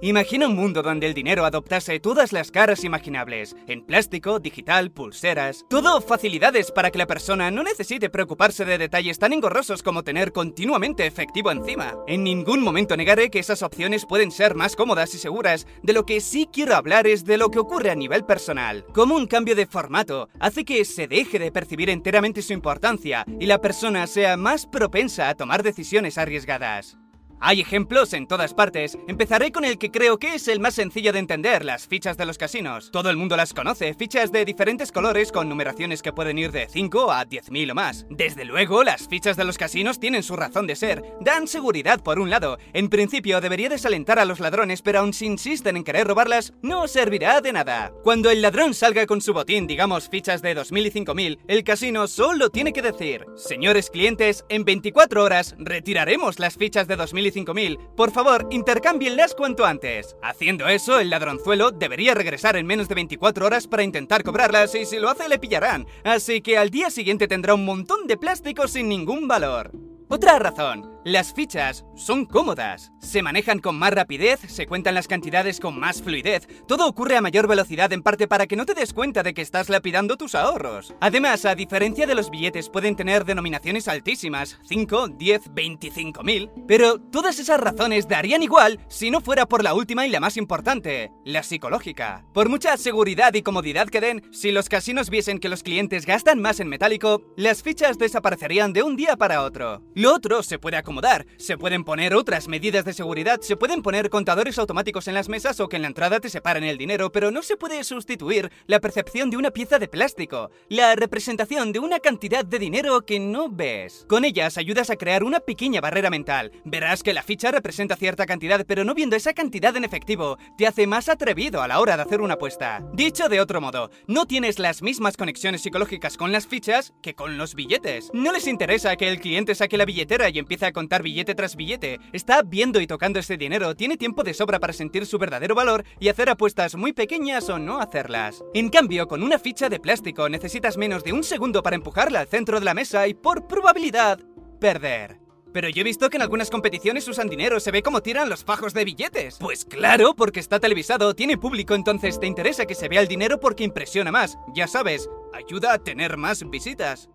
Imagina un mundo donde el dinero adoptase todas las caras imaginables, en plástico, digital, pulseras, todo facilidades para que la persona no necesite preocuparse de detalles tan engorrosos como tener continuamente efectivo encima. En ningún momento negaré que esas opciones pueden ser más cómodas y seguras, de lo que sí quiero hablar es de lo que ocurre a nivel personal. Como un cambio de formato hace que se deje de percibir enteramente su importancia y la persona sea más propensa a tomar decisiones arriesgadas. Hay ejemplos en todas partes. Empezaré con el que creo que es el más sencillo de entender, las fichas de los casinos. Todo el mundo las conoce, fichas de diferentes colores con numeraciones que pueden ir de 5 a 10.000 o más. Desde luego, las fichas de los casinos tienen su razón de ser. Dan seguridad por un lado. En principio debería desalentar a los ladrones, pero aun si insisten en querer robarlas, no servirá de nada. Cuando el ladrón salga con su botín, digamos fichas de 2.000 y 5.000, el casino solo tiene que decir, señores clientes, en 24 horas retiraremos las fichas de 2.000 5000, por favor, intercámbienlas cuanto antes. Haciendo eso, el ladronzuelo debería regresar en menos de 24 horas para intentar cobrarlas y si lo hace le pillarán, así que al día siguiente tendrá un montón de plástico sin ningún valor. Otra razón, las fichas son cómodas, se manejan con más rapidez, se cuentan las cantidades con más fluidez, todo ocurre a mayor velocidad en parte para que no te des cuenta de que estás lapidando tus ahorros. Además, a diferencia de los billetes pueden tener denominaciones altísimas, 5, 10, 25 mil, pero todas esas razones darían igual si no fuera por la última y la más importante, la psicológica. Por mucha seguridad y comodidad que den, si los casinos viesen que los clientes gastan más en metálico, las fichas desaparecerían de un día para otro. Lo otro se puede acomodar se pueden poner otras medidas de seguridad, se pueden poner contadores automáticos en las mesas o que en la entrada te separen el dinero, pero no se puede sustituir la percepción de una pieza de plástico, la representación de una cantidad de dinero que no ves. Con ellas ayudas a crear una pequeña barrera mental. Verás que la ficha representa cierta cantidad, pero no viendo esa cantidad en efectivo, te hace más atrevido a la hora de hacer una apuesta. Dicho de otro modo, no tienes las mismas conexiones psicológicas con las fichas que con los billetes. No les interesa que el cliente saque la billetera y empiece a contar billete tras billete, está viendo y tocando ese dinero, tiene tiempo de sobra para sentir su verdadero valor y hacer apuestas muy pequeñas o no hacerlas. En cambio, con una ficha de plástico necesitas menos de un segundo para empujarla al centro de la mesa y por probabilidad, perder. Pero yo he visto que en algunas competiciones usan dinero, se ve como tiran los fajos de billetes. Pues claro, porque está televisado, tiene público, entonces te interesa que se vea el dinero porque impresiona más. Ya sabes, ayuda a tener más visitas.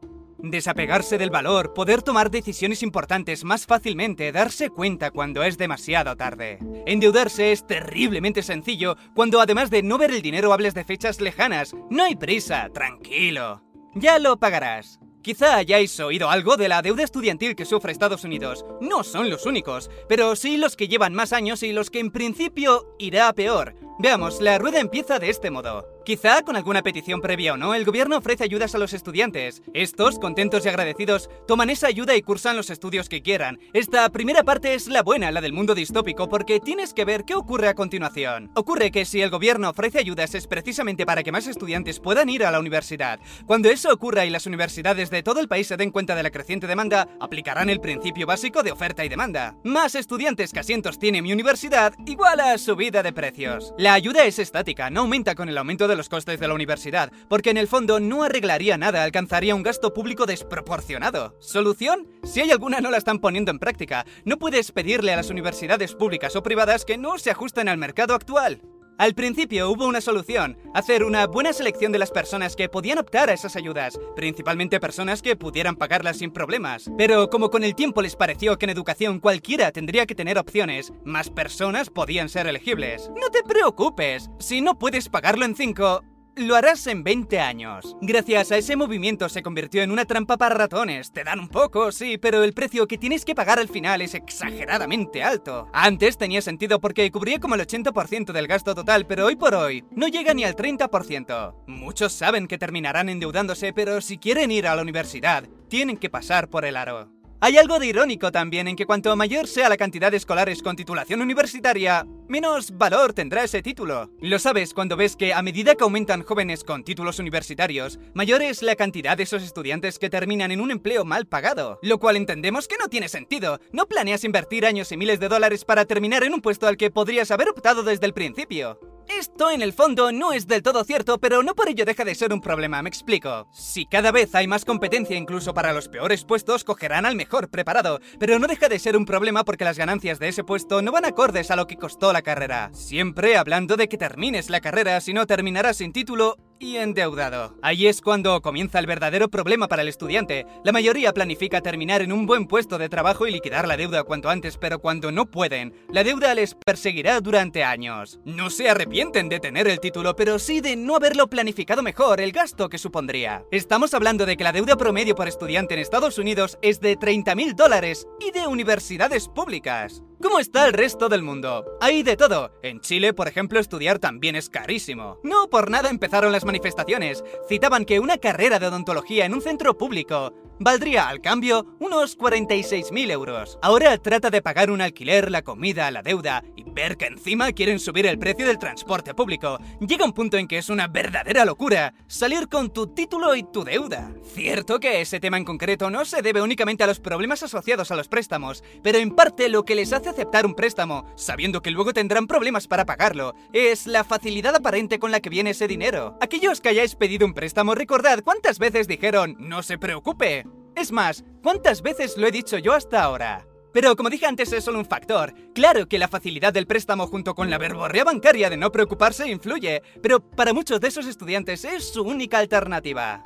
Desapegarse del valor, poder tomar decisiones importantes más fácilmente, darse cuenta cuando es demasiado tarde. Endeudarse es terriblemente sencillo cuando además de no ver el dinero hables de fechas lejanas. No hay prisa, tranquilo. Ya lo pagarás. Quizá hayáis oído algo de la deuda estudiantil que sufre Estados Unidos. No son los únicos, pero sí los que llevan más años y los que en principio irá a peor. Veamos, la rueda empieza de este modo. Quizá con alguna petición previa o no, el gobierno ofrece ayudas a los estudiantes. Estos, contentos y agradecidos, toman esa ayuda y cursan los estudios que quieran. Esta primera parte es la buena, la del mundo distópico, porque tienes que ver qué ocurre a continuación. Ocurre que si el gobierno ofrece ayudas es precisamente para que más estudiantes puedan ir a la universidad. Cuando eso ocurra y las universidades de todo el país se den cuenta de la creciente demanda, aplicarán el principio básico de oferta y demanda. Más estudiantes que asientos tiene mi universidad, igual a subida de precios. La ayuda es estática, no aumenta con el aumento de los costes de la universidad, porque en el fondo no arreglaría nada, alcanzaría un gasto público desproporcionado. ¿Solución? Si hay alguna no la están poniendo en práctica. No puedes pedirle a las universidades públicas o privadas que no se ajusten al mercado actual. Al principio hubo una solución, hacer una buena selección de las personas que podían optar a esas ayudas, principalmente personas que pudieran pagarlas sin problemas. Pero como con el tiempo les pareció que en educación cualquiera tendría que tener opciones, más personas podían ser elegibles. No te preocupes, si no puedes pagarlo en 5, lo harás en 20 años. Gracias a ese movimiento se convirtió en una trampa para ratones. Te dan un poco, sí, pero el precio que tienes que pagar al final es exageradamente alto. Antes tenía sentido porque cubría como el 80% del gasto total, pero hoy por hoy no llega ni al 30%. Muchos saben que terminarán endeudándose, pero si quieren ir a la universidad, tienen que pasar por el aro. Hay algo de irónico también en que cuanto mayor sea la cantidad de escolares con titulación universitaria, menos valor tendrá ese título. Lo sabes cuando ves que a medida que aumentan jóvenes con títulos universitarios, mayor es la cantidad de esos estudiantes que terminan en un empleo mal pagado, lo cual entendemos que no tiene sentido. No planeas invertir años y miles de dólares para terminar en un puesto al que podrías haber optado desde el principio. Esto en el fondo no es del todo cierto, pero no por ello deja de ser un problema, me explico. Si cada vez hay más competencia incluso para los peores puestos, cogerán al mejor preparado, pero no deja de ser un problema porque las ganancias de ese puesto no van acordes a lo que costó la carrera. Siempre hablando de que termines la carrera, si no terminarás sin título y endeudado. Ahí es cuando comienza el verdadero problema para el estudiante. La mayoría planifica terminar en un buen puesto de trabajo y liquidar la deuda cuanto antes, pero cuando no pueden, la deuda les perseguirá durante años. No se arrepienten de tener el título, pero sí de no haberlo planificado mejor el gasto que supondría. Estamos hablando de que la deuda promedio por estudiante en Estados Unidos es de 30.000 dólares y de universidades públicas. ¿Cómo está el resto del mundo? Hay de todo. En Chile, por ejemplo, estudiar también es carísimo. No por nada empezaron las manifestaciones. Citaban que una carrera de odontología en un centro público valdría al cambio unos 46.000 euros. Ahora trata de pagar un alquiler, la comida, la deuda y ver que encima quieren subir el precio del transporte público. Llega un punto en que es una verdadera locura salir con tu título y tu deuda. Cierto que ese tema en concreto no se debe únicamente a los problemas asociados a los préstamos, pero en parte lo que les hace aceptar un préstamo, sabiendo que luego tendrán problemas para pagarlo, es la facilidad aparente con la que viene ese dinero. Aquellos que hayáis pedido un préstamo, recordad cuántas veces dijeron, no se preocupe. Es más, ¿cuántas veces lo he dicho yo hasta ahora? Pero como dije antes es solo un factor. Claro que la facilidad del préstamo junto con la verborrea bancaria de no preocuparse influye, pero para muchos de esos estudiantes es su única alternativa.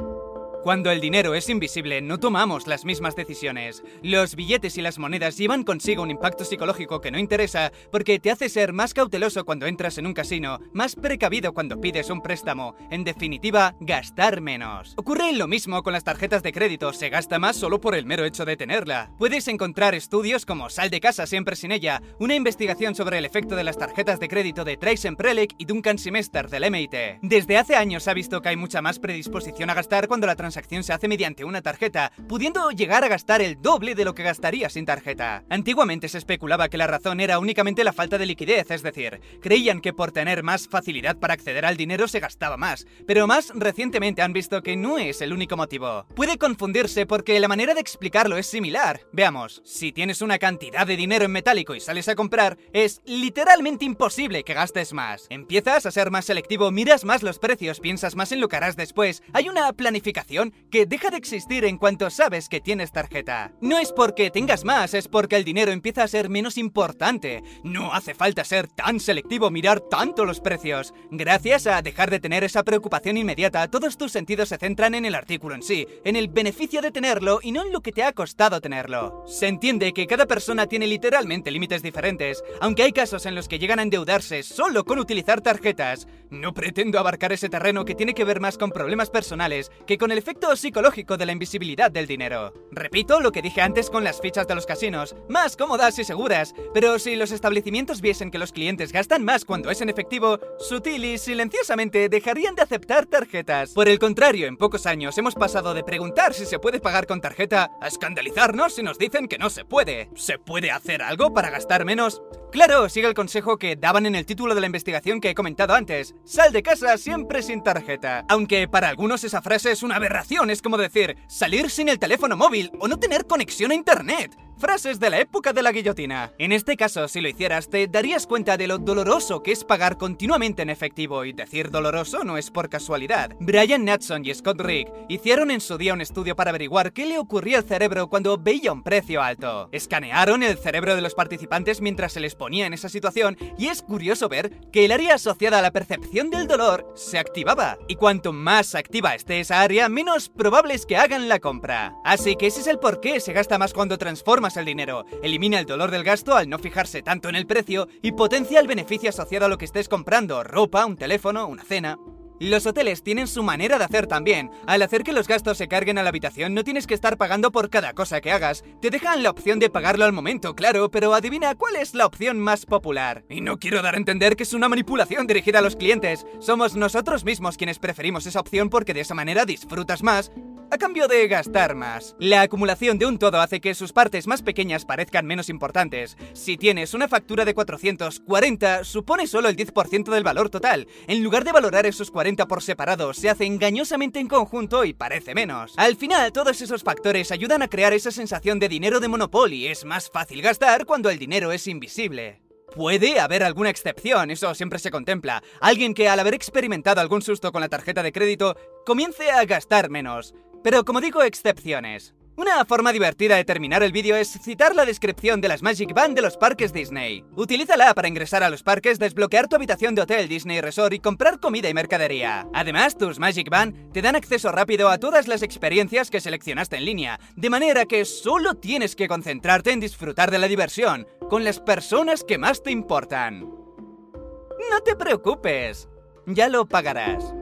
Cuando el dinero es invisible, no tomamos las mismas decisiones. Los billetes y las monedas llevan consigo un impacto psicológico que no interesa porque te hace ser más cauteloso cuando entras en un casino, más precavido cuando pides un préstamo, en definitiva, gastar menos. Ocurre lo mismo con las tarjetas de crédito, se gasta más solo por el mero hecho de tenerla. Puedes encontrar estudios como Sal de casa siempre sin ella, una investigación sobre el efecto de las tarjetas de crédito de Trace Prelec y Duncan Semester del MIT. Desde hace años ha visto que hay mucha más predisposición a gastar cuando la transacción se hace mediante una tarjeta, pudiendo llegar a gastar el doble de lo que gastaría sin tarjeta. Antiguamente se especulaba que la razón era únicamente la falta de liquidez, es decir, creían que por tener más facilidad para acceder al dinero se gastaba más, pero más recientemente han visto que no es el único motivo. Puede confundirse porque la manera de explicarlo es similar. Veamos, si tienes una cantidad de dinero en metálico y sales a comprar, es literalmente imposible que gastes más. Empiezas a ser más selectivo, miras más los precios, piensas más en lo que harás después. Hay una planificación que deja de existir en cuanto sabes que tienes tarjeta. No es porque tengas más, es porque el dinero empieza a ser menos importante. No hace falta ser tan selectivo, mirar tanto los precios. Gracias a dejar de tener esa preocupación inmediata, todos tus sentidos se centran en el artículo en sí, en el beneficio de tenerlo y no en lo que te ha costado tenerlo. Se entiende que cada persona tiene literalmente límites diferentes, aunque hay casos en los que llegan a endeudarse solo con utilizar tarjetas. No pretendo abarcar ese terreno que tiene que ver más con problemas personales que con el efecto psicológico de la invisibilidad del dinero. Repito lo que dije antes con las fichas de los casinos, más cómodas y seguras, pero si los establecimientos viesen que los clientes gastan más cuando es en efectivo, sutil y silenciosamente dejarían de aceptar tarjetas. Por el contrario, en pocos años hemos pasado de preguntar si se puede pagar con tarjeta a escandalizarnos si nos dicen que no se puede. ¿Se puede hacer algo para gastar menos? Claro, sigue el consejo que daban en el título de la investigación que he comentado antes. Sal de casa siempre sin tarjeta. Aunque para algunos esa frase es una aberración, es como decir, salir sin el teléfono móvil o no tener conexión a internet. Frases de la época de la guillotina. En este caso, si lo hicieras, te darías cuenta de lo doloroso que es pagar continuamente en efectivo, y decir doloroso no es por casualidad. Brian Natson y Scott Rick hicieron en su día un estudio para averiguar qué le ocurría al cerebro cuando veía un precio alto. Escanearon el cerebro de los participantes mientras se les ponía en esa situación, y es curioso ver que el área asociada a la percepción del dolor se activaba. Y cuanto más activa esté esa área, menos probable es que hagan la compra. Así que ese es el por qué se gasta más cuando transforma el dinero, elimina el dolor del gasto al no fijarse tanto en el precio y potencia el beneficio asociado a lo que estés comprando, ropa, un teléfono, una cena. Los hoteles tienen su manera de hacer también. Al hacer que los gastos se carguen a la habitación no tienes que estar pagando por cada cosa que hagas. Te dejan la opción de pagarlo al momento, claro, pero adivina cuál es la opción más popular. Y no quiero dar a entender que es una manipulación dirigida a los clientes. Somos nosotros mismos quienes preferimos esa opción porque de esa manera disfrutas más a cambio de gastar más. La acumulación de un todo hace que sus partes más pequeñas parezcan menos importantes. Si tienes una factura de 440, supone solo el 10% del valor total. En lugar de valorar esos 40 por separado, se hace engañosamente en conjunto y parece menos. Al final, todos esos factores ayudan a crear esa sensación de dinero de Monopoly. Es más fácil gastar cuando el dinero es invisible. Puede haber alguna excepción, eso siempre se contempla. Alguien que al haber experimentado algún susto con la tarjeta de crédito comience a gastar menos. Pero como digo, excepciones. Una forma divertida de terminar el vídeo es citar la descripción de las Magic Band de los parques Disney. Utilízala para ingresar a los parques, desbloquear tu habitación de hotel Disney Resort y comprar comida y mercadería. Además, tus Magic Band te dan acceso rápido a todas las experiencias que seleccionaste en línea, de manera que solo tienes que concentrarte en disfrutar de la diversión, con las personas que más te importan. No te preocupes, ya lo pagarás.